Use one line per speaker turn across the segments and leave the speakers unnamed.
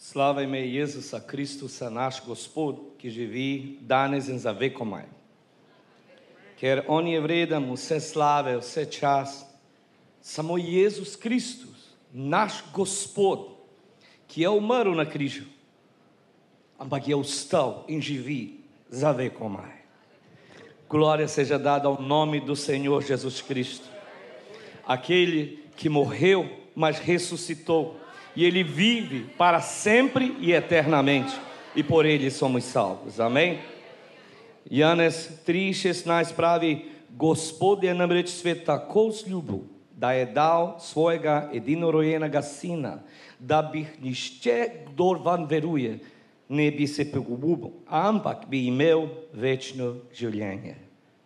Slava ime Jezusa Kristusa naš Gospod, ki živi danes in za vekomaj. Ker On je vreden vse slave, vse čas, samo Jezus Kristus, naš Gospod, que é umrl na križu, ampak je vstal in živi za vekomaj. Glória seja dada ao nome do Senhor Jesus Cristo, aquele que morreu, mas ressuscitou e ele vive para sempre e eternamente, e por ele somos salvos. Amém? Janes 3:16 pravi Gospod je namreč svet tako zljubil, da je dal svojega edinorojenega sina, da bi nišče, kdor van veruje, ne bi se pogubil, ampak bi imel večno življenje.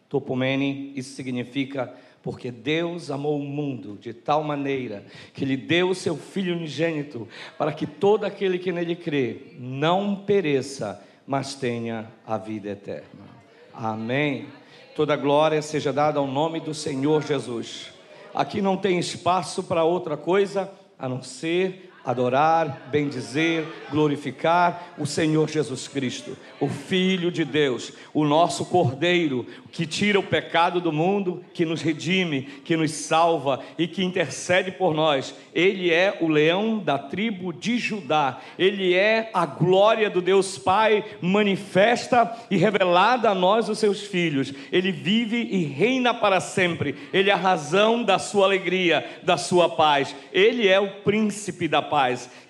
To pomeni, isso significa porque Deus amou o mundo de tal maneira que Ele deu o seu Filho unigênito para que todo aquele que nele crê não pereça, mas tenha a vida eterna. Amém. Toda glória seja dada ao nome do Senhor Jesus. Aqui não tem espaço para outra coisa a não ser adorar, bendizer, glorificar o Senhor Jesus Cristo, o Filho de Deus, o nosso Cordeiro, que tira o pecado do mundo, que nos redime, que nos salva e que intercede por nós. Ele é o leão da tribo de Judá, ele é a glória do Deus Pai manifesta e revelada a nós, os seus filhos. Ele vive e reina para sempre, ele é a razão da sua alegria, da sua paz. Ele é o príncipe da paz,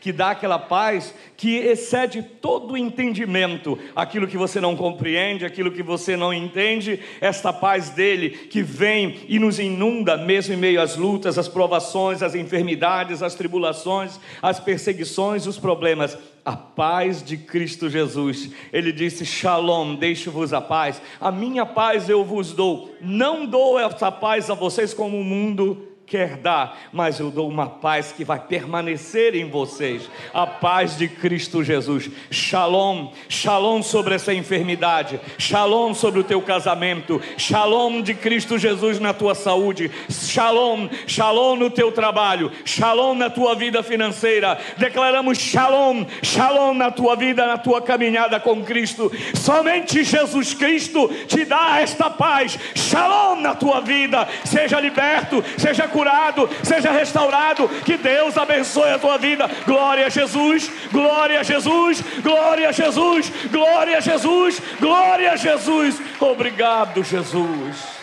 que dá aquela paz que excede todo entendimento, aquilo que você não compreende, aquilo que você não entende, esta paz dele que vem e nos inunda mesmo em meio às lutas, às provações, às enfermidades, às tribulações, às perseguições, os problemas. A paz de Cristo Jesus. Ele disse: Shalom, deixo-vos a paz. A minha paz eu vos dou. Não dou essa paz a vocês como o mundo quer dar, mas eu dou uma paz que vai permanecer em vocês, a paz de Cristo Jesus. Shalom, shalom sobre essa enfermidade, shalom sobre o teu casamento, shalom de Cristo Jesus na tua saúde, shalom, shalom no teu trabalho, shalom na tua vida financeira. Declaramos shalom, shalom na tua vida, na tua caminhada com Cristo. Somente Jesus Cristo te dá esta paz. Shalom na tua vida. Seja liberto, seja curado, seja restaurado. Que Deus abençoe a tua vida. Glória a Jesus, glória a Jesus, glória a Jesus, glória a Jesus, glória a Jesus. Obrigado, Jesus.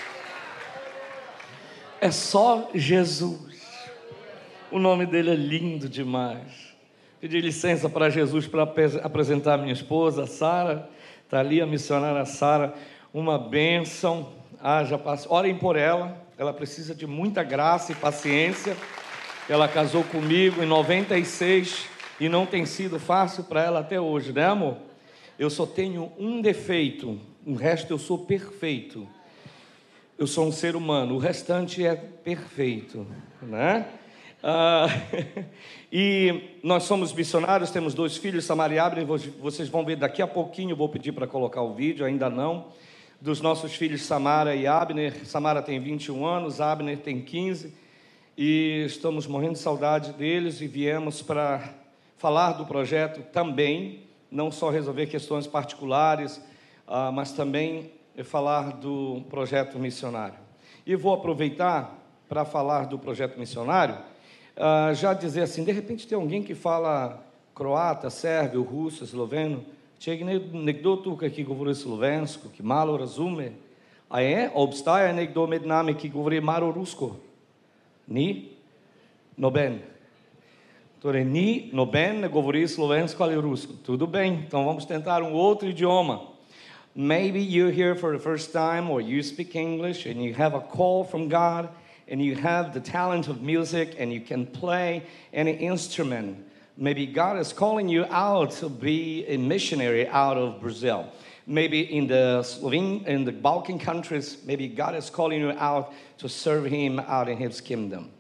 É só Jesus. O nome dele é lindo demais. Pedi licença para Jesus para apresentar minha esposa, Sara. Está ali a missionária Sara. Uma bênção. Ah, já passou. Orem por ela ela precisa de muita graça e paciência. Ela casou comigo em 96 e não tem sido fácil para ela até hoje, né, amor? Eu só tenho um defeito, o resto eu sou perfeito. Eu sou um ser humano, o restante é perfeito, né? Ah, e nós somos missionários, temos dois filhos, Samaria e Abner, vocês vão ver daqui a pouquinho, vou pedir para colocar o vídeo, ainda não dos nossos filhos Samara e Abner. Samara tem 21 anos, Abner tem 15, e estamos morrendo de saudade deles e viemos para falar do projeto também, não só resolver questões particulares, ah, mas também falar do projeto missionário. E vou aproveitar para falar do projeto missionário, ah, já dizer assim, de repente tem alguém que fala croata, sérvio, russo, esloveno, Če nekdo tukaj, ki govori slovensko, ki malo razume, a je, obstaja nekdo med nami, ki govori malo rusko? Ni? Noben. Torej, ni, noben ne govori slovensko ali rusko. Tudo bem, então vamos tentar um outro idioma. Maybe you're here for the first time or you speak English and you have a call from God and you have the talent of music and you can play any instrument. Maybe God is calling you out to be a missionary out of Brazil. Maybe in the Slovene, in the Balkan countries, maybe God is calling you out to serve Him out in His kingdom.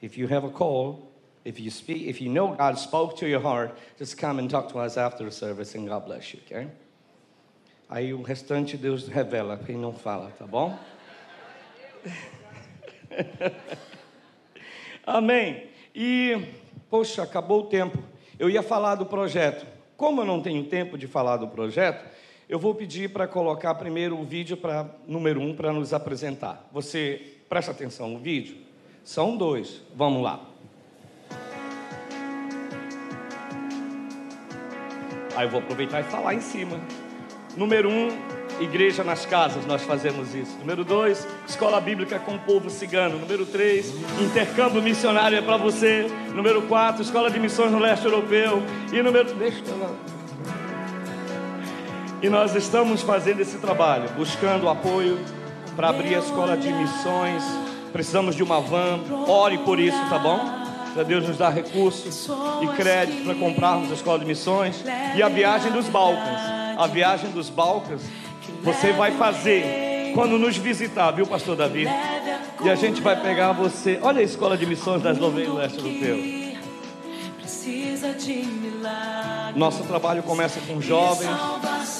If you have a call, if you speak, if you know God spoke to your heart, just come and talk to us after the service, and God bless you, okay? Aí o restante Deus revela quem não fala, tá bom? Amém. E Poxa, acabou o tempo. Eu ia falar do projeto. Como eu não tenho tempo de falar do projeto, eu vou pedir para colocar primeiro o vídeo para número um para nos apresentar. Você presta atenção no vídeo? São dois. Vamos lá. Aí eu vou aproveitar e falar em cima. Número um, igreja nas casas, nós fazemos isso. Número dois, escola bíblica com o povo cigano. Número três, intercâmbio missionário é para você. Número quatro, escola de missões no leste europeu. E número. Deixa eu. E nós estamos fazendo esse trabalho, buscando apoio para abrir a escola de missões. Precisamos de uma van. Ore por isso, tá bom? Para Deus nos dar recursos e crédito para comprarmos a escola de missões. E a viagem dos Balcãs. A viagem dos Balcãs você vai fazer quando nos visitar, viu, Pastor Davi? E a gente vai pegar você. Olha a escola de missões da Eslovênia Leste Europeu. Nosso trabalho começa com jovens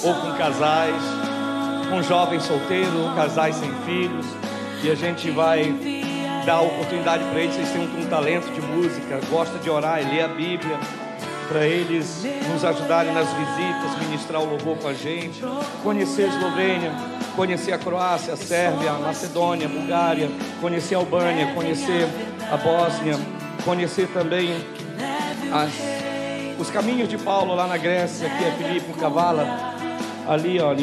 ou com casais, com jovens solteiros, casais sem filhos, e a gente vai dar oportunidade para eles. Eles têm um, um talento de música, gosta de orar e ler a Bíblia para eles nos ajudarem nas visitas, ministrar o louvor com a gente, conhecer a Eslovênia, conhecer a Croácia, a Sérvia, a Macedônia, a Bulgária, conhecer a Albânia, conhecer a Bósnia, conhecer também as, os caminhos de Paulo lá na Grécia, que é Filipe Cavala, ali ó,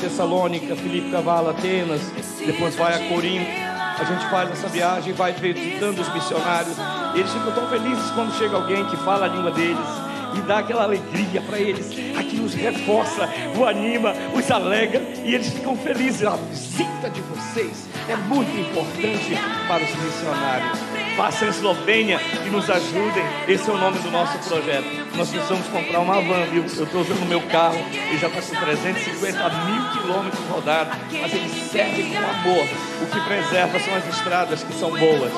Tessalônica, Filipe Cavala, Atenas, depois vai a Corinto. A gente faz essa viagem, vai visitando os missionários. Eles ficam tão felizes quando chega alguém que fala a língua deles e dá aquela alegria para eles. Aquilo os reforça, o anima, os alegra e eles ficam felizes. A visita de vocês é muito importante para os missionários. Façam Eslovênia e nos ajudem. Esse é o nome do nosso projeto. Nós precisamos comprar uma van, viu? Eu estou usando o meu carro e já está com 350 mil quilômetros rodados, mas ele serve com amor. O que preserva são as estradas que são boas.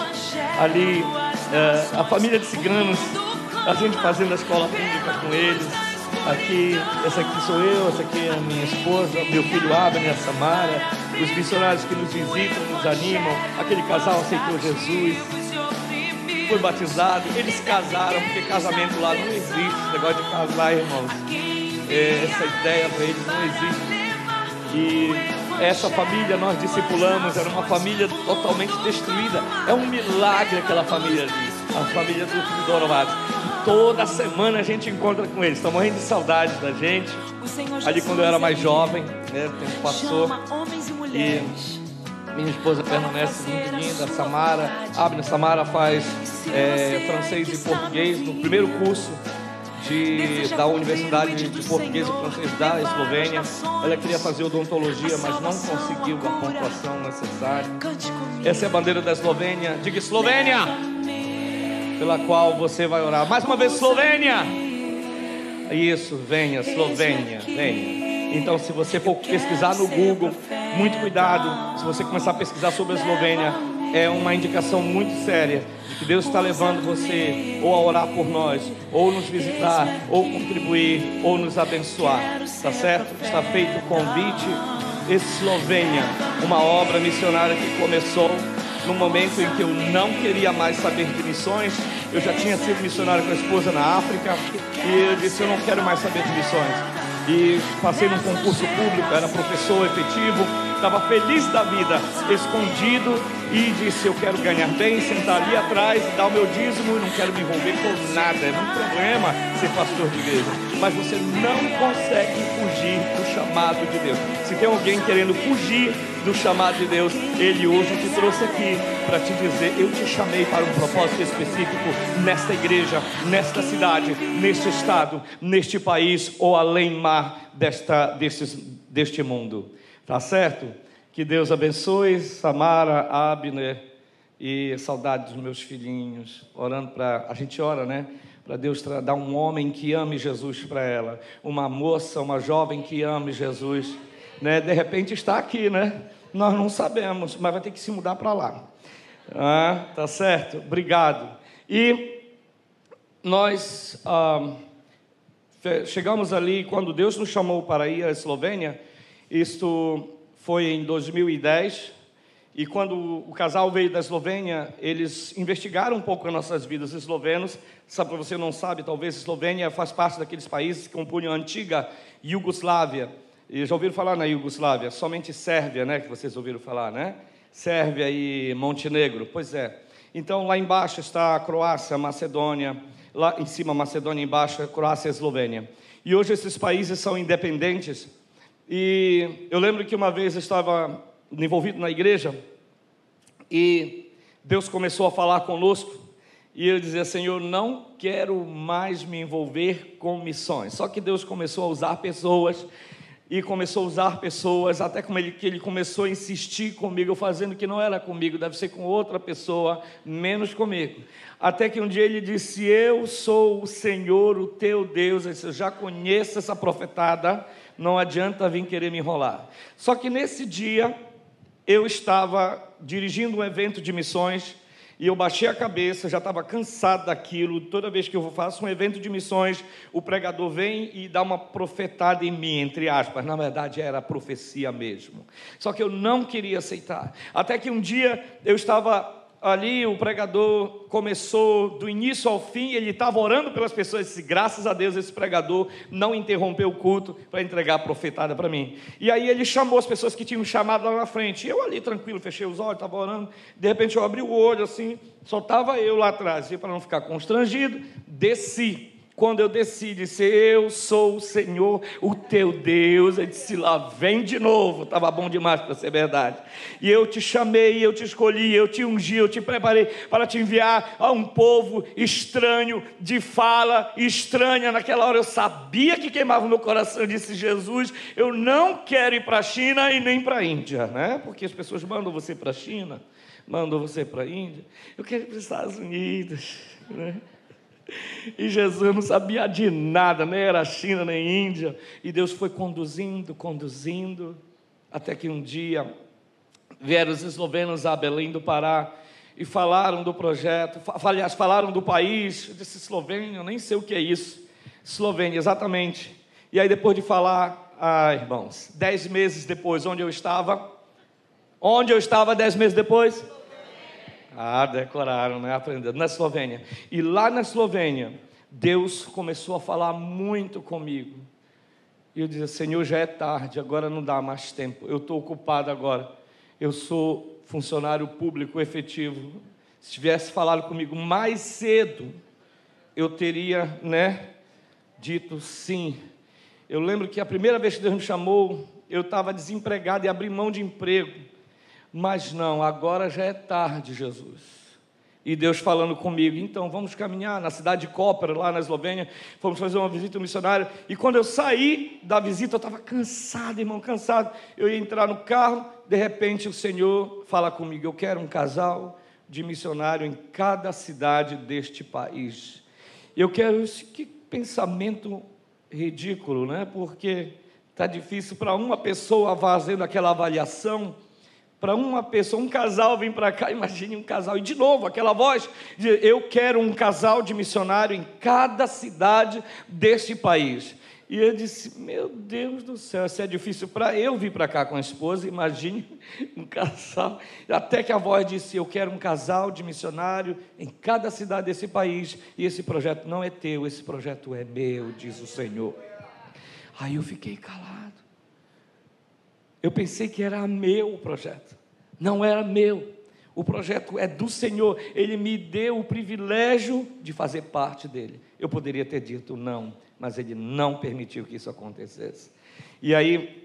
Ali, é, a família de ciganos, a gente fazendo a escola pública com eles. Aqui, essa aqui sou eu, essa aqui é a minha esposa, meu filho Abner, a Samara, os missionários que nos visitam, nos animam, aquele casal aceitou Jesus, foi batizado, eles casaram, porque casamento lá não existe, negócio de casar, irmãos. É, essa ideia para eles não existe. E essa família nós discipulamos, era uma família totalmente destruída. É um milagre aquela família ali, a família do Dorovados. Toda semana a gente encontra com eles, estão morrendo de saudade da gente. Ali quando eu era mais jovem, né, o tempo passou. E minha esposa permanece muito linda, Samara. Abner Samara faz é, francês e português no primeiro curso de, da Universidade de Português e Francês da Eslovênia. Ela queria fazer odontologia, mas não conseguiu a pontuação necessária. Essa é a bandeira da Eslovênia. Diga Eslovênia! Pela qual você vai orar. Mais uma vez, Eslovênia! Isso, venha, Eslovênia, venha. Então, se você for pesquisar no Google, muito cuidado. Se você começar a pesquisar sobre a Eslovênia, é uma indicação muito séria de que Deus está levando você ou a orar por nós, ou nos visitar, ou contribuir, ou nos abençoar. Tá certo? Está feito o convite. Eslovênia, uma obra missionária que começou no momento em que eu não queria mais saber de missões. Eu já tinha sido missionário com a esposa na África e eu disse: Eu não quero mais saber de missões e passei num concurso público, era professor efetivo, estava feliz da vida, escondido e disse: Eu quero ganhar bem, sentar ali atrás dar o meu dízimo não quero me envolver com nada. É um problema ser pastor de igreja, mas você não consegue fugir do chamado de Deus. Se tem alguém querendo fugir do chamado de Deus, Ele hoje te trouxe aqui para te dizer: Eu te chamei para um propósito específico nesta igreja, nesta cidade, neste estado, neste país ou além mar desta, destes, deste mundo. Tá certo? Que Deus abençoe Samara, Abner e saudade dos meus filhinhos. Orando para. A gente ora, né? Para Deus dar um homem que ame Jesus para ela. Uma moça, uma jovem que ame Jesus. Né? De repente está aqui, né? Nós não sabemos, mas vai ter que se mudar para lá. Ah, tá certo? Obrigado. E nós ah, chegamos ali quando Deus nos chamou para ir à Eslovênia isto foi em 2010 E quando o casal veio da Eslovênia, eles investigaram um pouco as nossas vidas eslovenos. Para você não sabe, talvez Eslovênia faz parte daqueles países que compunham a antiga Iugoslávia. E já ouviram falar na Iugoslávia? Somente Sérvia, né, que vocês ouviram falar, né? Sérvia e Montenegro. Pois é. Então, lá embaixo está a Croácia, a Macedônia, lá em cima Macedônia, embaixo Croácia e Eslovênia. E hoje esses países são independentes. E eu lembro que uma vez eu estava envolvido na igreja e Deus começou a falar conosco e eu dizia, Senhor, não quero mais me envolver com missões. Só que Deus começou a usar pessoas e começou a usar pessoas, até como ele, que ele começou a insistir comigo, fazendo que não era comigo, deve ser com outra pessoa, menos comigo. Até que um dia ele disse: Eu sou o Senhor, o teu Deus. Eu, disse, eu já conheço essa profetada, não adianta vir querer me enrolar. Só que nesse dia, eu estava dirigindo um evento de missões e eu baixei a cabeça, já estava cansado daquilo. Toda vez que eu faço um evento de missões, o pregador vem e dá uma profetada em mim, entre aspas. Na verdade, era profecia mesmo. Só que eu não queria aceitar. Até que um dia eu estava ali o pregador começou do início ao fim, ele estava orando pelas pessoas, disse, graças a Deus esse pregador não interrompeu o culto para entregar a profetada para mim. E aí ele chamou as pessoas que tinham chamado lá na frente. Eu ali tranquilo, fechei os olhos, estava orando. De repente eu abri o olho assim, só estava eu lá atrás. E para não ficar constrangido, desci quando eu decidi disse, eu sou o Senhor, o teu Deus, eu disse, lá vem de novo, estava bom demais para ser verdade. E eu te chamei, eu te escolhi, eu te ungi, eu te preparei para te enviar a um povo estranho, de fala estranha. Naquela hora eu sabia que queimava o meu coração, eu disse, Jesus, eu não quero ir para a China e nem para a Índia, né? Porque as pessoas mandam você para a China, mandam você para a Índia. Eu quero ir para os Estados Unidos, né? E Jesus não sabia de nada, nem era China, nem Índia. E Deus foi conduzindo, conduzindo, até que um dia vieram os eslovenos a Belém do Pará e falaram do projeto, aliás, falaram do país. Eu disse Eslovênia, eu nem sei o que é isso. Eslovênia, exatamente. E aí, depois de falar, ah, irmãos, dez meses depois, onde eu estava? Onde eu estava dez meses depois? Ah, decoraram, né? Aprenderam. Na Eslovênia. E lá na Eslovênia, Deus começou a falar muito comigo. E eu dizia, Senhor, já é tarde, agora não dá mais tempo. Eu estou ocupado agora. Eu sou funcionário público efetivo. Se tivesse falado comigo mais cedo, eu teria, né, dito sim. Eu lembro que a primeira vez que Deus me chamou, eu estava desempregado e abri mão de emprego. Mas não, agora já é tarde, Jesus. E Deus falando comigo, então vamos caminhar na cidade de Koper, lá na Eslovênia, fomos fazer uma visita missionária. E quando eu saí da visita, eu estava cansado, irmão, cansado. Eu ia entrar no carro, de repente o Senhor fala comigo: Eu quero um casal de missionário em cada cidade deste país. Eu quero isso, que pensamento ridículo, né? Porque está difícil para uma pessoa fazendo aquela avaliação para uma pessoa, um casal vem para cá, imagine um casal, e de novo aquela voz de eu quero um casal de missionário em cada cidade deste país. E eu disse: Meu Deus do céu, se é difícil para eu vir para cá com a esposa, imagine um casal. Até que a voz disse: Eu quero um casal de missionário em cada cidade desse país, e esse projeto não é teu, esse projeto é meu, diz o Senhor. Aí eu fiquei calado. Eu pensei que era meu o projeto. Não era meu. O projeto é do Senhor. Ele me deu o privilégio de fazer parte dele. Eu poderia ter dito não, mas ele não permitiu que isso acontecesse. E aí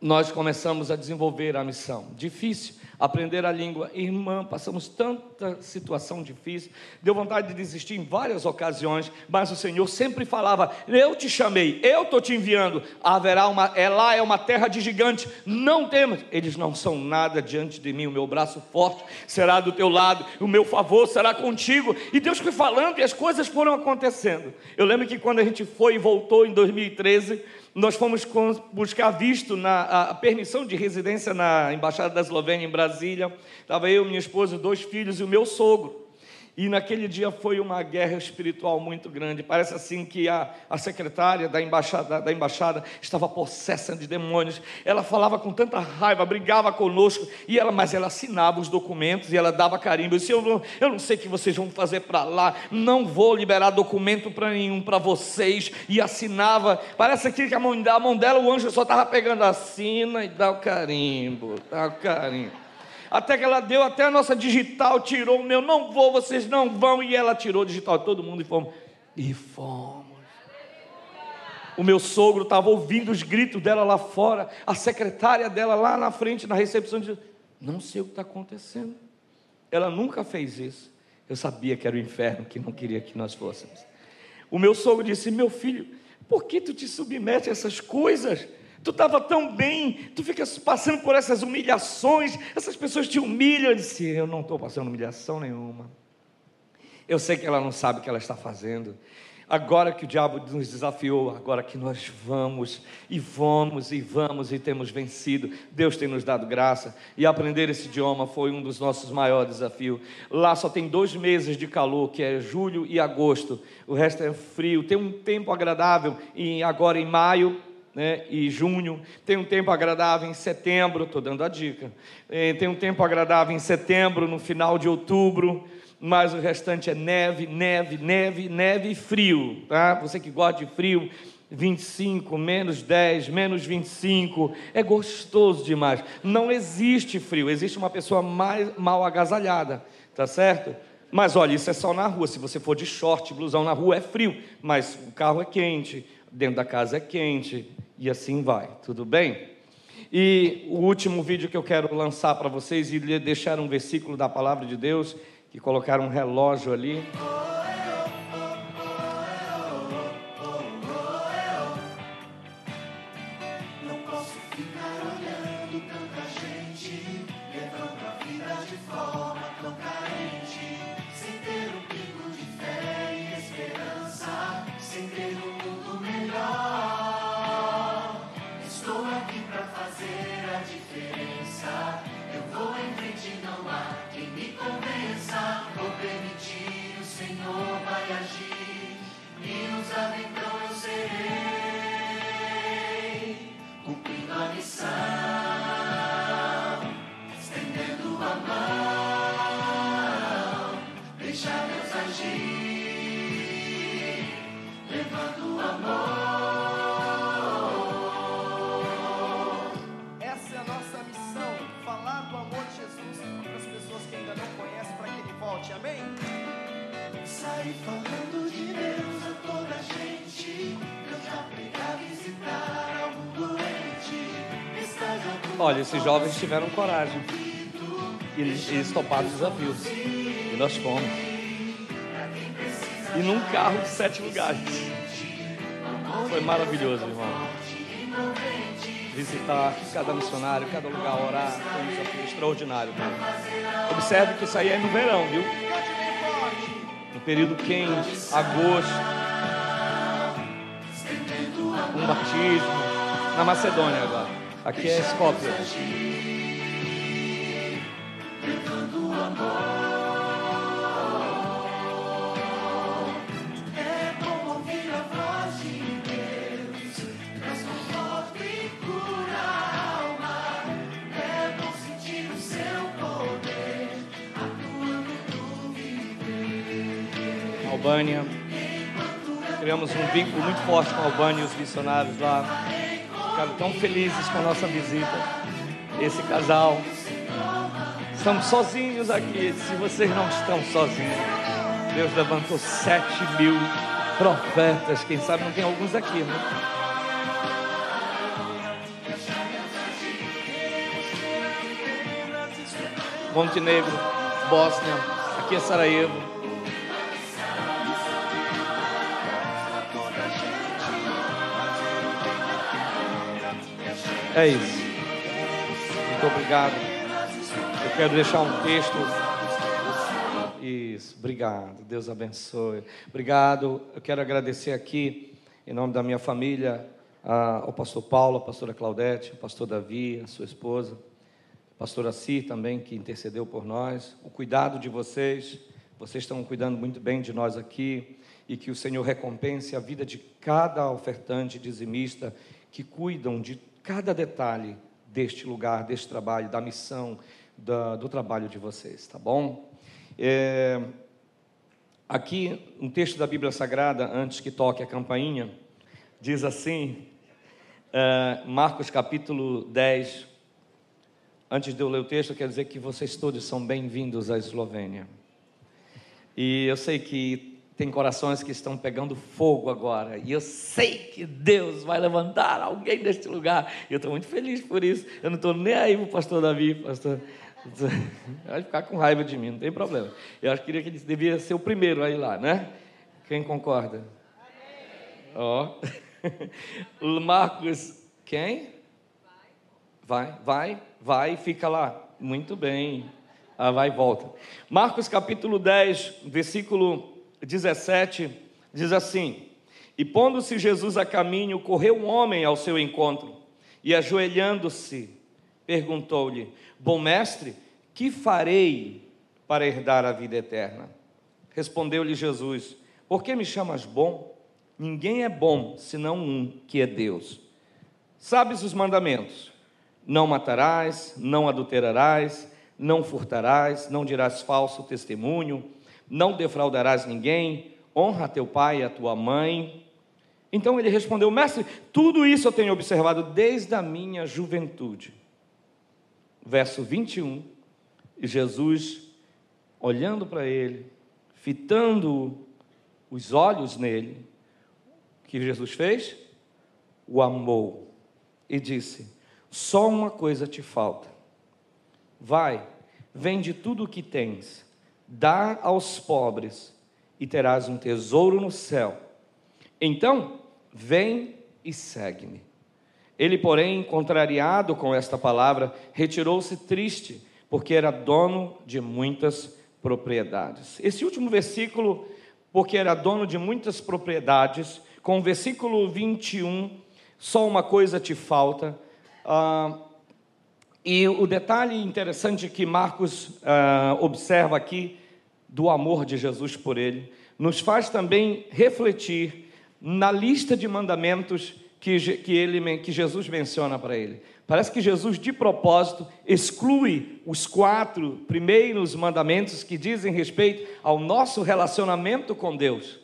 nós começamos a desenvolver a missão. Difícil, aprender a língua. Irmã, passamos tanta situação difícil, deu vontade de desistir em várias ocasiões, mas o Senhor sempre falava: Eu te chamei, eu estou te enviando. Haverá uma, é lá é uma terra de gigante, não temas. Eles não são nada diante de mim, o meu braço forte será do teu lado, o meu favor será contigo. E Deus foi falando e as coisas foram acontecendo. Eu lembro que quando a gente foi e voltou em 2013, nós fomos buscar visto na a permissão de residência na embaixada da Eslovênia em Brasília. Estava eu, minha esposa, dois filhos e o meu sogro. E naquele dia foi uma guerra espiritual muito grande. Parece assim que a, a secretária da embaixada, da embaixada estava possessa de demônios. Ela falava com tanta raiva, brigava conosco, e ela, mas ela assinava os documentos e ela dava carimbo. Eu disse: Eu não, eu não sei o que vocês vão fazer para lá, não vou liberar documento para nenhum para vocês. E assinava. Parece aqui que a mão, a mão dela, o anjo só estava pegando assina e dá o carimbo, dá o carimbo até que ela deu até a nossa digital, tirou o meu, não vou, vocês não vão, e ela tirou o digital, todo mundo e fomos. E fomos. O meu sogro estava ouvindo os gritos dela lá fora, a secretária dela lá na frente, na recepção, dizendo: Não sei o que está acontecendo. Ela nunca fez isso. Eu sabia que era o inferno que não queria que nós fôssemos. O meu sogro disse: Meu filho, por que tu te submete a essas coisas? Tu estava tão bem, tu fica passando por essas humilhações, essas pessoas te humilham. Eu disse: Eu não estou passando humilhação nenhuma. Eu sei que ela não sabe o que ela está fazendo. Agora que o diabo nos desafiou, agora que nós vamos e vamos e vamos e temos vencido, Deus tem nos dado graça. E aprender esse idioma foi um dos nossos maiores desafios. Lá só tem dois meses de calor, que é julho e agosto. O resto é frio. Tem um tempo agradável, e agora em maio né, e junho, tem um tempo agradável em setembro, estou dando a dica, é, tem um tempo agradável em setembro, no final de outubro, mas o restante é neve, neve, neve, neve e frio, tá? Você que gosta de frio, 25, menos 10, menos 25, é gostoso demais. Não existe frio, existe uma pessoa mais mal agasalhada, tá certo? Mas olha, isso é só na rua. Se você for de short, blusão na rua, é frio, mas o carro é quente, dentro da casa é quente, e assim vai, tudo bem? E o último vídeo que eu quero lançar para vocês e deixar um versículo da palavra de Deus, que colocaram um relógio ali. Olha, esses jovens tiveram coragem. E eles toparam os desafios. E nós fomos. E num carro de sete lugares. Foi maravilhoso, irmão. Visitar cada missionário, cada lugar, orar. Foi um desafio extraordinário. Observe que isso aí é no verão, viu? No período quente, agosto. Um batismo. Na Macedônia agora. Aqui é Skopje. Albânia. Criamos um vínculo muito forte com a Albânia e os missionários lá ficaram tão felizes com a nossa visita. Esse casal. Estamos sozinhos aqui. Se vocês não estão sozinhos, Deus levantou sete mil profetas. Quem sabe não tem alguns aqui, né? Montenegro, Bósnia, aqui é Sarajevo. É isso. Muito obrigado. Eu quero deixar um texto. Isso, obrigado. Deus abençoe. Obrigado. Eu quero agradecer aqui, em nome da minha família, ao pastor Paulo, a pastora Claudete, ao pastor Davi, a sua esposa, a pastora Si também, que intercedeu por nós, o cuidado de vocês, Vocês estão cuidando muito bem de nós aqui e que o Senhor recompense a vida de cada ofertante dizimista que cuidam de cada detalhe deste lugar, deste trabalho, da missão, da, do trabalho de vocês, tá bom? É, aqui, um texto da Bíblia Sagrada, antes que toque a campainha, diz assim, é, Marcos capítulo 10. Antes de eu ler o texto, eu quero dizer que vocês todos são bem-vindos à Eslovênia. E eu sei que tem corações que estão pegando fogo agora. E eu sei que Deus vai levantar alguém deste lugar. E eu estou muito feliz por isso. Eu não estou nem aí para o pastor Davi, pastor. Vai ficar com raiva de mim, não tem problema. Eu acho que queria que ele devia ser o primeiro aí lá, né? Quem concorda? Ó. Oh. Marcos, quem? Vai, vai, vai, fica lá. Muito bem. Ah, vai e volta. Marcos capítulo 10, versículo 17, diz assim: E pondo-se Jesus a caminho, correu um homem ao seu encontro, e ajoelhando-se, perguntou-lhe: Bom mestre, que farei para herdar a vida eterna? Respondeu-lhe Jesus: Por que me chamas bom? Ninguém é bom senão um, que é Deus. Sabes os mandamentos: Não matarás, não adulterarás, não furtarás, não dirás falso testemunho não defraudarás ninguém, honra teu pai e a tua mãe. Então ele respondeu: Mestre, tudo isso eu tenho observado desde a minha juventude. Verso 21, e Jesus, olhando para ele, fitando os olhos nele, o que Jesus fez? O amou e disse: Só uma coisa te falta. Vai, vende tudo o que tens dá aos pobres e terás um tesouro no céu. Então, vem e segue-me. Ele, porém, contrariado com esta palavra, retirou-se triste, porque era dono de muitas propriedades. Esse último versículo, porque era dono de muitas propriedades, com o versículo 21, só uma coisa te falta. Ah, e o detalhe interessante que Marcos uh, observa aqui do amor de Jesus por ele, nos faz também refletir na lista de mandamentos que, que, ele, que Jesus menciona para ele. Parece que Jesus, de propósito, exclui os quatro primeiros mandamentos que dizem respeito ao nosso relacionamento com Deus,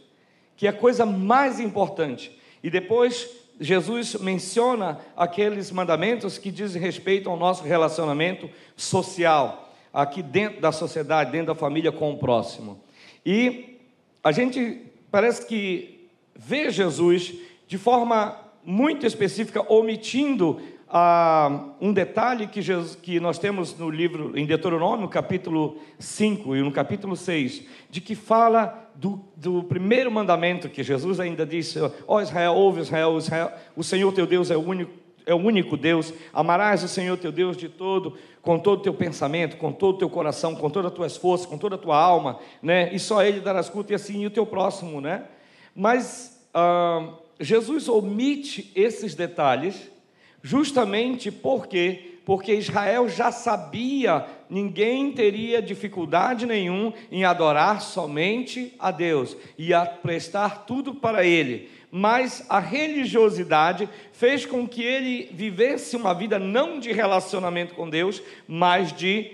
que é a coisa mais importante. E depois Jesus menciona aqueles mandamentos que dizem respeito ao nosso relacionamento social, aqui dentro da sociedade, dentro da família com o próximo. E a gente parece que vê Jesus de forma muito específica, omitindo ah, um detalhe que, Jesus, que nós temos no livro, em Deuteronômio, capítulo 5 e no capítulo 6, de que fala do, do primeiro mandamento que Jesus ainda disse: Ó oh, Israel, ouve Israel, Israel, o Senhor teu Deus é o único. É o único Deus, amarás o Senhor teu Deus de todo, com todo o teu pensamento, com todo o teu coração, com todas as tuas forças, com toda a tua alma, né? E só Ele darás culto e assim e o teu próximo, né? Mas ah, Jesus omite esses detalhes justamente porque porque Israel já sabia, ninguém teria dificuldade nenhum em adorar somente a Deus e a prestar tudo para ele. Mas a religiosidade fez com que ele vivesse uma vida não de relacionamento com Deus, mas de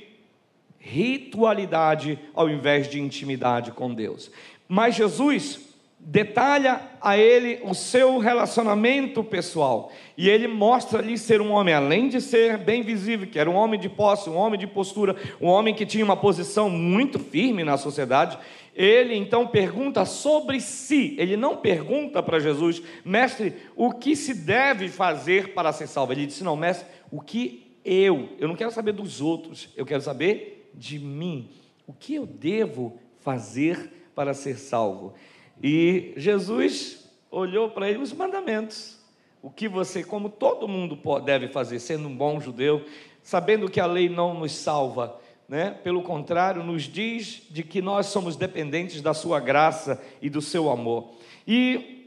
ritualidade ao invés de intimidade com Deus. Mas Jesus detalha a ele o seu relacionamento pessoal. E ele mostra ali ser um homem, além de ser bem visível, que era um homem de posse, um homem de postura, um homem que tinha uma posição muito firme na sociedade. Ele então pergunta sobre si, ele não pergunta para Jesus, mestre, o que se deve fazer para ser salvo? Ele disse: não, mestre, o que eu, eu não quero saber dos outros, eu quero saber de mim. O que eu devo fazer para ser salvo? E Jesus olhou para ele os mandamentos. O que você, como todo mundo deve fazer, sendo um bom judeu, sabendo que a lei não nos salva, né? pelo contrário, nos diz de que nós somos dependentes da sua graça e do seu amor. E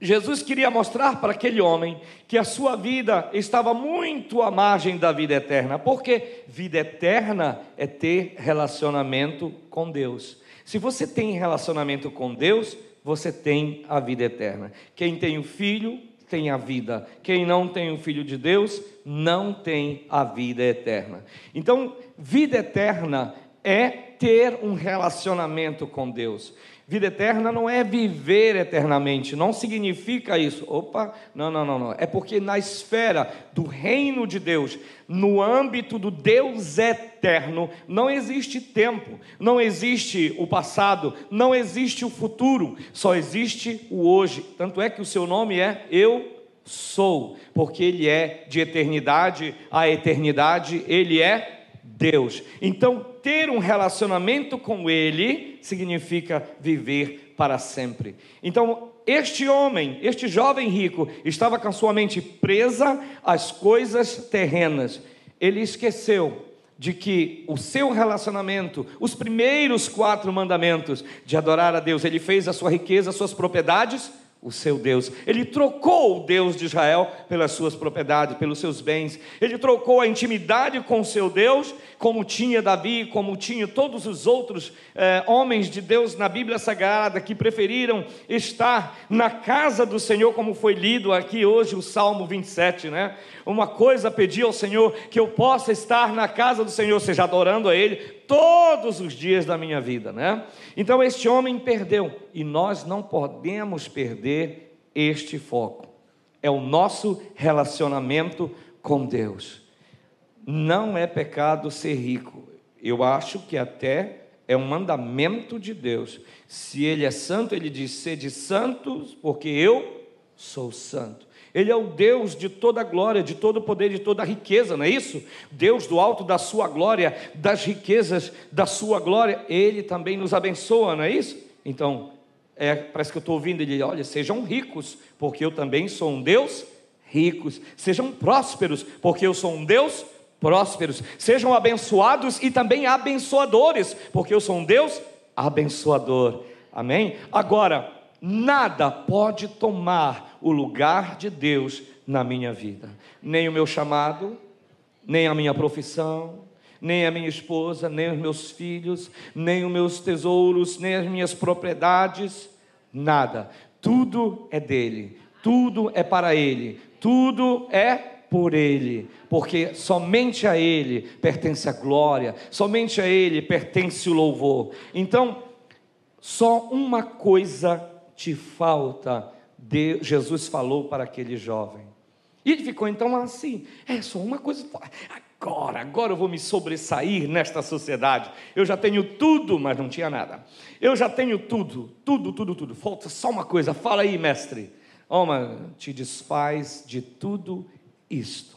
Jesus queria mostrar para aquele homem que a sua vida estava muito à margem da vida eterna, porque vida eterna é ter relacionamento com Deus. Se você tem relacionamento com Deus, você tem a vida eterna. Quem tem o filho tem a vida. Quem não tem o filho de Deus não tem a vida eterna. Então, vida eterna é ter um relacionamento com Deus. Vida eterna não é viver eternamente, não significa isso. Opa, não, não, não, não. É porque na esfera do reino de Deus, no âmbito do Deus eterno, não existe tempo, não existe o passado, não existe o futuro, só existe o hoje. Tanto é que o seu nome é Eu sou, porque Ele é de eternidade a eternidade, Ele é Deus. Então, ter um relacionamento com Ele significa viver para sempre. Então, este homem, este jovem rico, estava com sua mente presa às coisas terrenas. Ele esqueceu de que o seu relacionamento, os primeiros quatro mandamentos de adorar a Deus, ele fez a sua riqueza, as suas propriedades o seu Deus. Ele trocou o Deus de Israel pelas suas propriedades, pelos seus bens. Ele trocou a intimidade com o seu Deus, como tinha Davi, como tinha todos os outros eh, homens de Deus na Bíblia Sagrada que preferiram estar na casa do Senhor, como foi lido aqui hoje o Salmo 27, né? Uma coisa pedi ao Senhor que eu possa estar na casa do Senhor, seja adorando a Ele todos os dias da minha vida, né? Então este homem perdeu e nós não podemos perder este foco. É o nosso relacionamento com Deus. Não é pecado ser rico. Eu acho que até é um mandamento de Deus. Se ele é santo, ele diz: "Sede santos, porque eu sou santo". Ele é o Deus de toda glória, de todo poder, de toda riqueza, não é isso? Deus do alto da sua glória, das riquezas da sua glória, Ele também nos abençoa, não é isso? Então, é, parece que eu estou ouvindo ele, olha, sejam ricos, porque eu também sou um Deus ricos, sejam prósperos, porque eu sou um Deus prósperos, sejam abençoados e também abençoadores, porque eu sou um Deus abençoador, amém? Agora, nada pode tomar o lugar de Deus na minha vida, nem o meu chamado, nem a minha profissão, nem a minha esposa, nem os meus filhos, nem os meus tesouros, nem as minhas propriedades, nada. Tudo é dele, tudo é para ele, tudo é por ele, porque somente a ele pertence a glória, somente a ele pertence o louvor. Então, só uma coisa te falta, Jesus falou para aquele jovem. E ele ficou então assim: é só uma coisa, agora, agora eu vou me sobressair nesta sociedade. Eu já tenho tudo, mas não tinha nada. Eu já tenho tudo, tudo, tudo, tudo. Falta só uma coisa, fala aí, mestre. Oma, te desfaz de tudo isto,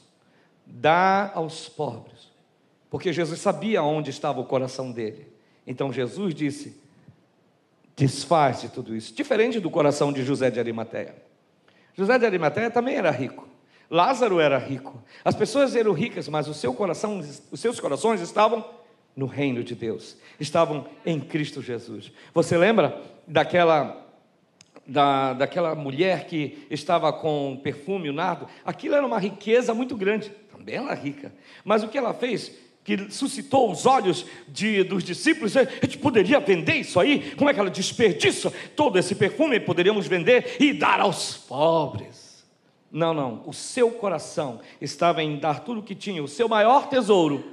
dá aos pobres, porque Jesus sabia onde estava o coração dele. Então Jesus disse: desfaz de tudo isso. Diferente do coração de José de Arimateia. José de Arimateia também era rico. Lázaro era rico. As pessoas eram ricas, mas o seu coração, os seus corações estavam no reino de Deus. Estavam em Cristo Jesus. Você lembra daquela da, daquela mulher que estava com perfume, o nardo? Aquilo era uma riqueza muito grande. Também ela rica. Mas o que ela fez? Que suscitou os olhos de, dos discípulos, a gente poderia vender isso aí? Como é que ela desperdiça todo esse perfume? Poderíamos vender e dar aos pobres. Não, não, o seu coração estava em dar tudo o que tinha, o seu maior tesouro,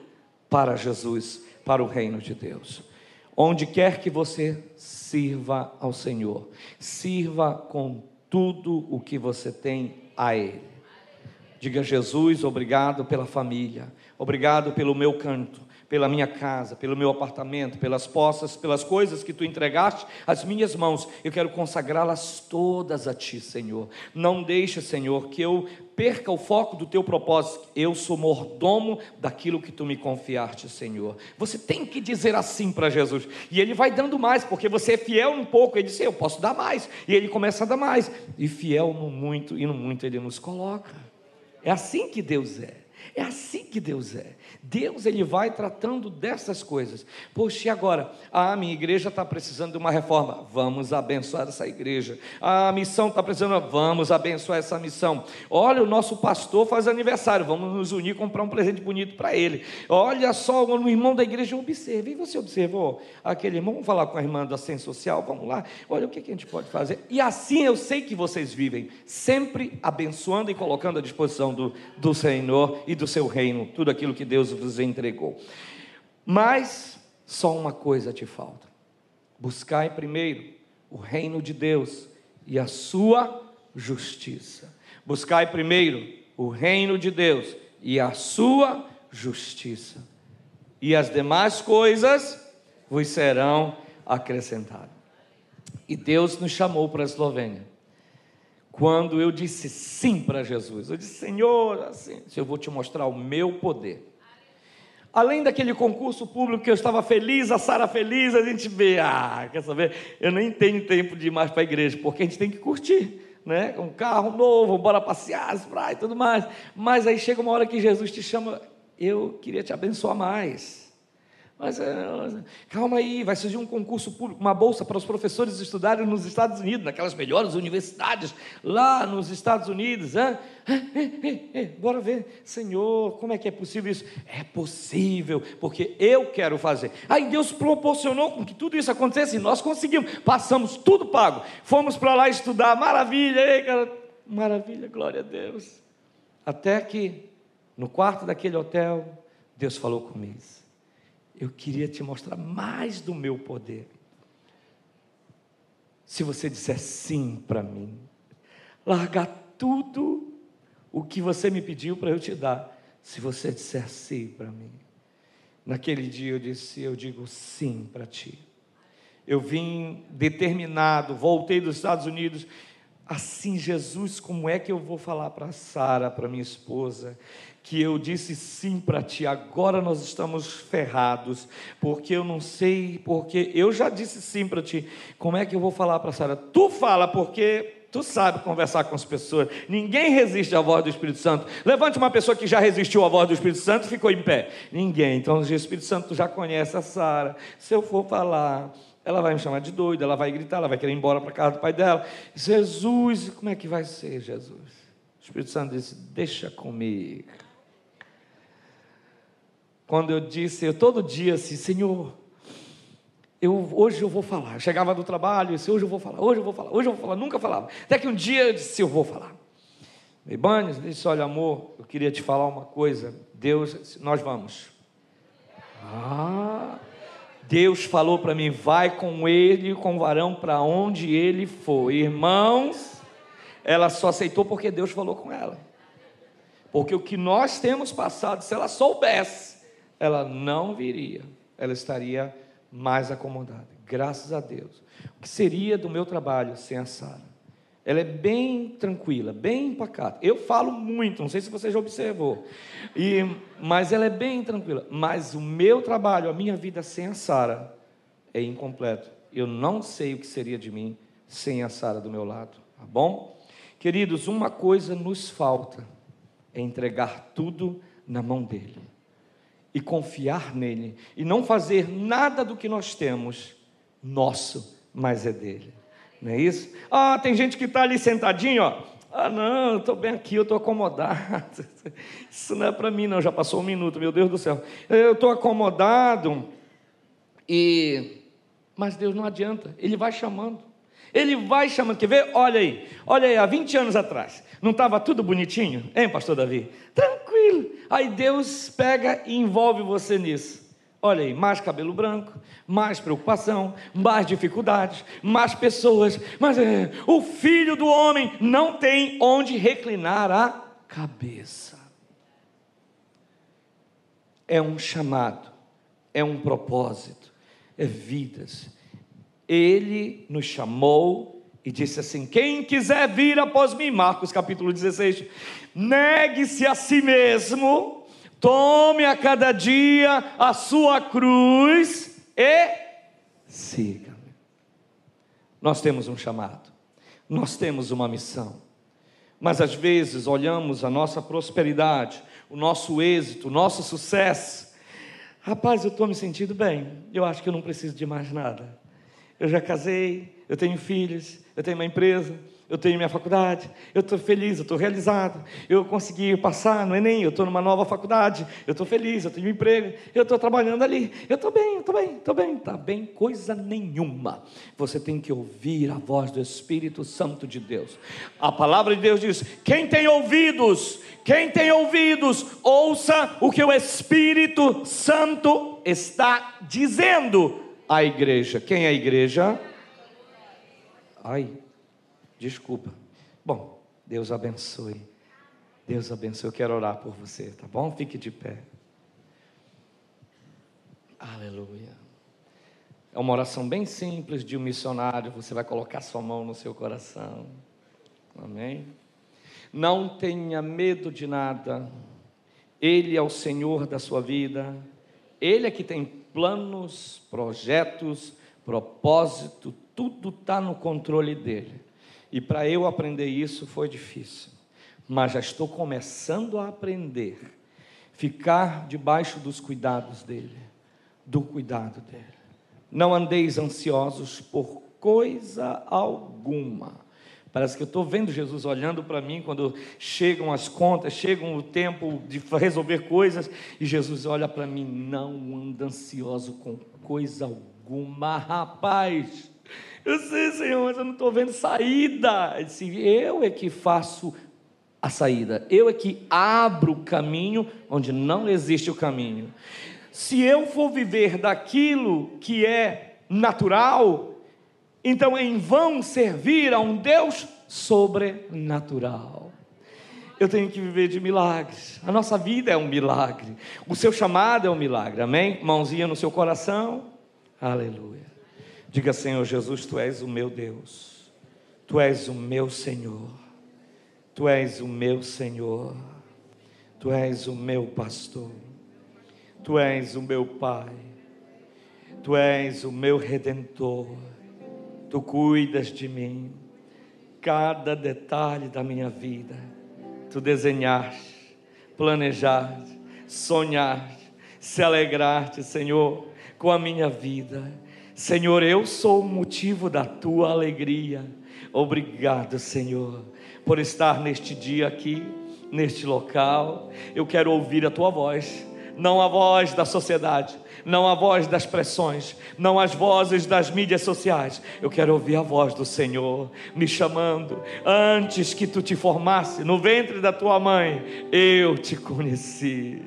para Jesus, para o reino de Deus. Onde quer que você sirva ao Senhor, sirva com tudo o que você tem a Ele. Diga Jesus, obrigado pela família, Obrigado pelo meu canto, pela minha casa, pelo meu apartamento, pelas poças, pelas coisas que tu entregaste às minhas mãos. Eu quero consagrá-las todas a ti, Senhor. Não deixe, Senhor, que eu perca o foco do teu propósito. Eu sou mordomo daquilo que tu me confiaste, Senhor. Você tem que dizer assim para Jesus. E ele vai dando mais, porque você é fiel um pouco. Ele disse: Eu posso dar mais. E ele começa a dar mais. E fiel no muito, e no muito ele nos coloca. É assim que Deus é. É assim que Deus é. Deus ele vai tratando dessas coisas. Poxa, e agora? Ah, minha igreja está precisando de uma reforma. Vamos abençoar essa igreja. A missão está precisando. Vamos abençoar essa missão. Olha, o nosso pastor faz aniversário. Vamos nos unir comprar um presente bonito para ele. Olha só, o irmão da igreja observa. E você observou aquele irmão? Vamos falar com a irmã da Ciência Social. Vamos lá. Olha o que a gente pode fazer. E assim eu sei que vocês vivem, sempre abençoando e colocando à disposição do, do Senhor e do seu reino, tudo aquilo que Deus vos entregou. Mas só uma coisa te falta: buscai primeiro o reino de Deus e a sua justiça. Buscai primeiro o reino de Deus e a sua justiça, e as demais coisas vos serão acrescentadas. E Deus nos chamou para a Eslovênia quando eu disse sim para Jesus. Eu disse, Senhor, assim, eu vou te mostrar o meu poder. Além daquele concurso público que eu estava feliz, a Sara feliz, a gente vê, ah, quer saber? Eu nem tenho tempo de ir mais para a igreja, porque a gente tem que curtir, né? Um carro novo, bora passear, praia e tudo mais. Mas aí chega uma hora que Jesus te chama, eu queria te abençoar mais. Mas é, calma aí, vai surgir um concurso público, uma bolsa para os professores estudarem nos Estados Unidos, naquelas melhores universidades lá nos Estados Unidos. Hein? Bora ver, Senhor, como é que é possível isso? É possível, porque eu quero fazer. Aí Deus proporcionou com que tudo isso acontecesse e nós conseguimos, passamos tudo pago, fomos para lá estudar, maravilha, ei, cara, maravilha, glória a Deus. Até que no quarto daquele hotel, Deus falou comigo eu queria te mostrar mais do meu poder. Se você disser sim para mim, largar tudo o que você me pediu para eu te dar, se você disser sim para mim. Naquele dia eu disse, eu digo sim para ti. Eu vim determinado, voltei dos Estados Unidos, assim, Jesus, como é que eu vou falar para Sara, para minha esposa, que eu disse sim para ti, agora nós estamos ferrados, porque eu não sei, porque eu já disse sim para ti, como é que eu vou falar para Sara? Tu fala, porque tu sabe conversar com as pessoas, ninguém resiste à voz do Espírito Santo. Levante uma pessoa que já resistiu à voz do Espírito Santo e ficou em pé. Ninguém. Então o Espírito Santo já conhece a Sara. Se eu for falar, ela vai me chamar de doida, ela vai gritar, ela vai querer ir embora para casa do pai dela. Jesus, como é que vai ser, Jesus? O Espírito Santo disse: Deixa comigo quando eu disse, eu todo dia assim, Senhor, eu, hoje eu vou falar. Eu chegava do trabalho disse, hoje eu vou falar, hoje eu vou falar, hoje eu vou falar, nunca falava. Até que um dia eu disse, eu vou falar. Ibanes disse, olha amor, eu queria te falar uma coisa. Deus, nós vamos. Ah, Deus falou para mim, vai com ele, com o varão, para onde ele for. Irmãos, ela só aceitou porque Deus falou com ela. Porque o que nós temos passado, se ela soubesse, ela não viria, ela estaria mais acomodada. Graças a Deus. O que seria do meu trabalho sem a Sara? Ela é bem tranquila, bem pacata. Eu falo muito, não sei se você já observou. E, mas ela é bem tranquila. Mas o meu trabalho, a minha vida sem a Sara é incompleto. Eu não sei o que seria de mim sem a Sara do meu lado, tá bom? Queridos, uma coisa nos falta é entregar tudo na mão dele e confiar nele e não fazer nada do que nós temos nosso, mas é dele. Não é isso? Ah, tem gente que está ali sentadinho, ó. Ah, não, estou bem aqui, eu estou acomodado. Isso não é para mim, não. Já passou um minuto, meu Deus do céu. Eu estou acomodado e. Mas Deus não adianta, Ele vai chamando. Ele vai chamando. Quer ver? Olha aí, olha aí, há 20 anos atrás. Não estava tudo bonitinho? Hein, pastor Davi? Tranquilo. Aí Deus pega e envolve você nisso. Olha aí, mais cabelo branco, mais preocupação, mais dificuldades, mais pessoas. Mas é, o filho do homem não tem onde reclinar a cabeça. É um chamado, é um propósito, é vidas. Ele nos chamou e disse assim: Quem quiser vir após mim, Marcos capítulo 16, negue-se a si mesmo, tome a cada dia a sua cruz e siga-me. Nós temos um chamado, nós temos uma missão. Mas às vezes olhamos a nossa prosperidade, o nosso êxito, o nosso sucesso. Rapaz, eu estou me sentindo bem. Eu acho que eu não preciso de mais nada. Eu já casei, eu tenho filhos, eu tenho uma empresa, eu tenho minha faculdade, eu estou feliz, eu estou realizado, eu consegui passar no Enem, eu estou numa nova faculdade, eu estou feliz, eu tenho um emprego, eu estou trabalhando ali, eu estou bem, eu estou bem, estou bem, está bem, coisa nenhuma. Você tem que ouvir a voz do Espírito Santo de Deus. A palavra de Deus diz: quem tem ouvidos, quem tem ouvidos, ouça o que o Espírito Santo está dizendo à igreja. Quem é a igreja? Ai, Desculpa. Bom, Deus abençoe. Deus abençoe. Eu quero orar por você, tá bom? Fique de pé. Aleluia. É uma oração bem simples de um missionário. Você vai colocar sua mão no seu coração. Amém? Não tenha medo de nada. Ele é o Senhor da sua vida. Ele é que tem planos, projetos, propósito. Tudo está no controle dele. E para eu aprender isso foi difícil, mas já estou começando a aprender. Ficar debaixo dos cuidados dele, do cuidado dele. Não andeis ansiosos por coisa alguma. Parece que eu estou vendo Jesus olhando para mim quando chegam as contas, chegam o tempo de resolver coisas, e Jesus olha para mim, não anda ansioso com coisa alguma, rapaz. Eu sei, Senhor, mas eu não estou vendo saída. Eu, disse, eu é que faço a saída, eu é que abro o caminho onde não existe o caminho. Se eu for viver daquilo que é natural, então em vão servir a um Deus sobrenatural. Eu tenho que viver de milagres. A nossa vida é um milagre. O seu chamado é um milagre. Amém? Mãozinha no seu coração. Aleluia. Diga, Senhor Jesus, tu és o meu Deus, tu és o meu Senhor, tu és o meu Senhor, tu és o meu pastor, tu és o meu Pai, tu és o meu redentor, tu cuidas de mim, cada detalhe da minha vida, tu desenhaste, planejaste, sonhaste, se alegraste, Senhor, com a minha vida Senhor, eu sou o motivo da tua alegria. Obrigado, Senhor, por estar neste dia aqui, neste local. Eu quero ouvir a tua voz, não a voz da sociedade, não a voz das pressões, não as vozes das mídias sociais. Eu quero ouvir a voz do Senhor me chamando. Antes que tu te formasse no ventre da tua mãe, eu te conheci.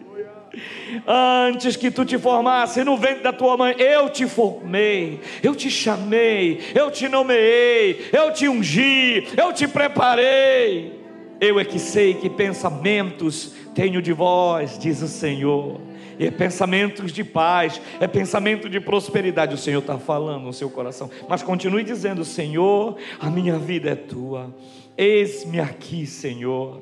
Antes que tu te formasse no ventre da tua mãe, eu te formei, eu te chamei, eu te nomeei, eu te ungi, eu te preparei. Eu é que sei que pensamentos tenho de vós, diz o Senhor. E é pensamentos de paz, é pensamento de prosperidade. O Senhor está falando no seu coração. Mas continue dizendo: Senhor, a minha vida é tua. Eis-me aqui, Senhor.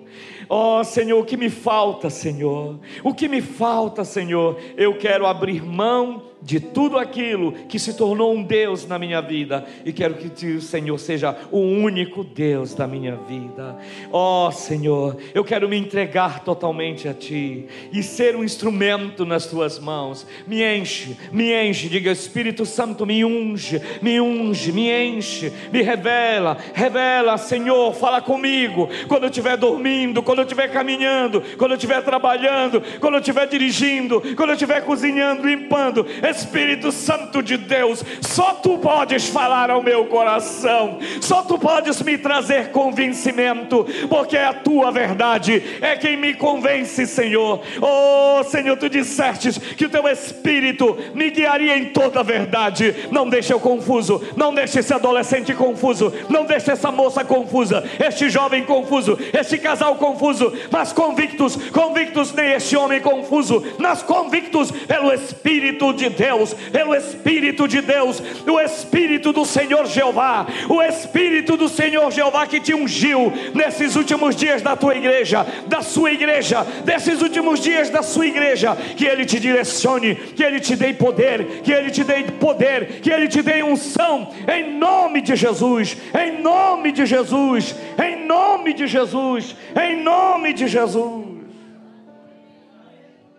Ó oh, Senhor, o que me falta, Senhor? O que me falta, Senhor? Eu quero abrir mão de tudo aquilo que se tornou um Deus na minha vida e quero que o Senhor seja o único Deus da minha vida. Ó oh, Senhor, eu quero me entregar totalmente a Ti e ser um instrumento nas Tuas mãos. Me enche, me enche, diga Espírito Santo, me unge, me unge, me enche, me revela, revela, Senhor, fala comigo quando eu estiver dormindo, quando eu estiver caminhando, quando eu estiver trabalhando, quando eu estiver dirigindo, quando eu estiver cozinhando, limpando Espírito Santo de Deus, só tu podes falar ao meu coração, só tu podes me trazer convencimento, porque é a tua verdade é quem me convence, Senhor. Oh, Senhor, tu dissestes que o teu Espírito me guiaria em toda a verdade. Não deixe eu confuso, não deixe esse adolescente confuso, não deixe essa moça confusa, este jovem confuso, este casal confuso, mas convictos, convictos nem este homem confuso, mas convictos pelo Espírito de Deus Deus, pelo Espírito de Deus, o Espírito do Senhor Jeová, o Espírito do Senhor Jeová que te ungiu nesses últimos dias da tua igreja, da sua igreja, desses últimos dias da sua igreja, que Ele te direcione, que Ele te dê poder, que Ele te dê poder, que Ele te dê unção, em nome de Jesus, em nome de Jesus, em nome de Jesus, em nome de Jesus.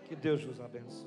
Que Deus vos abençoe.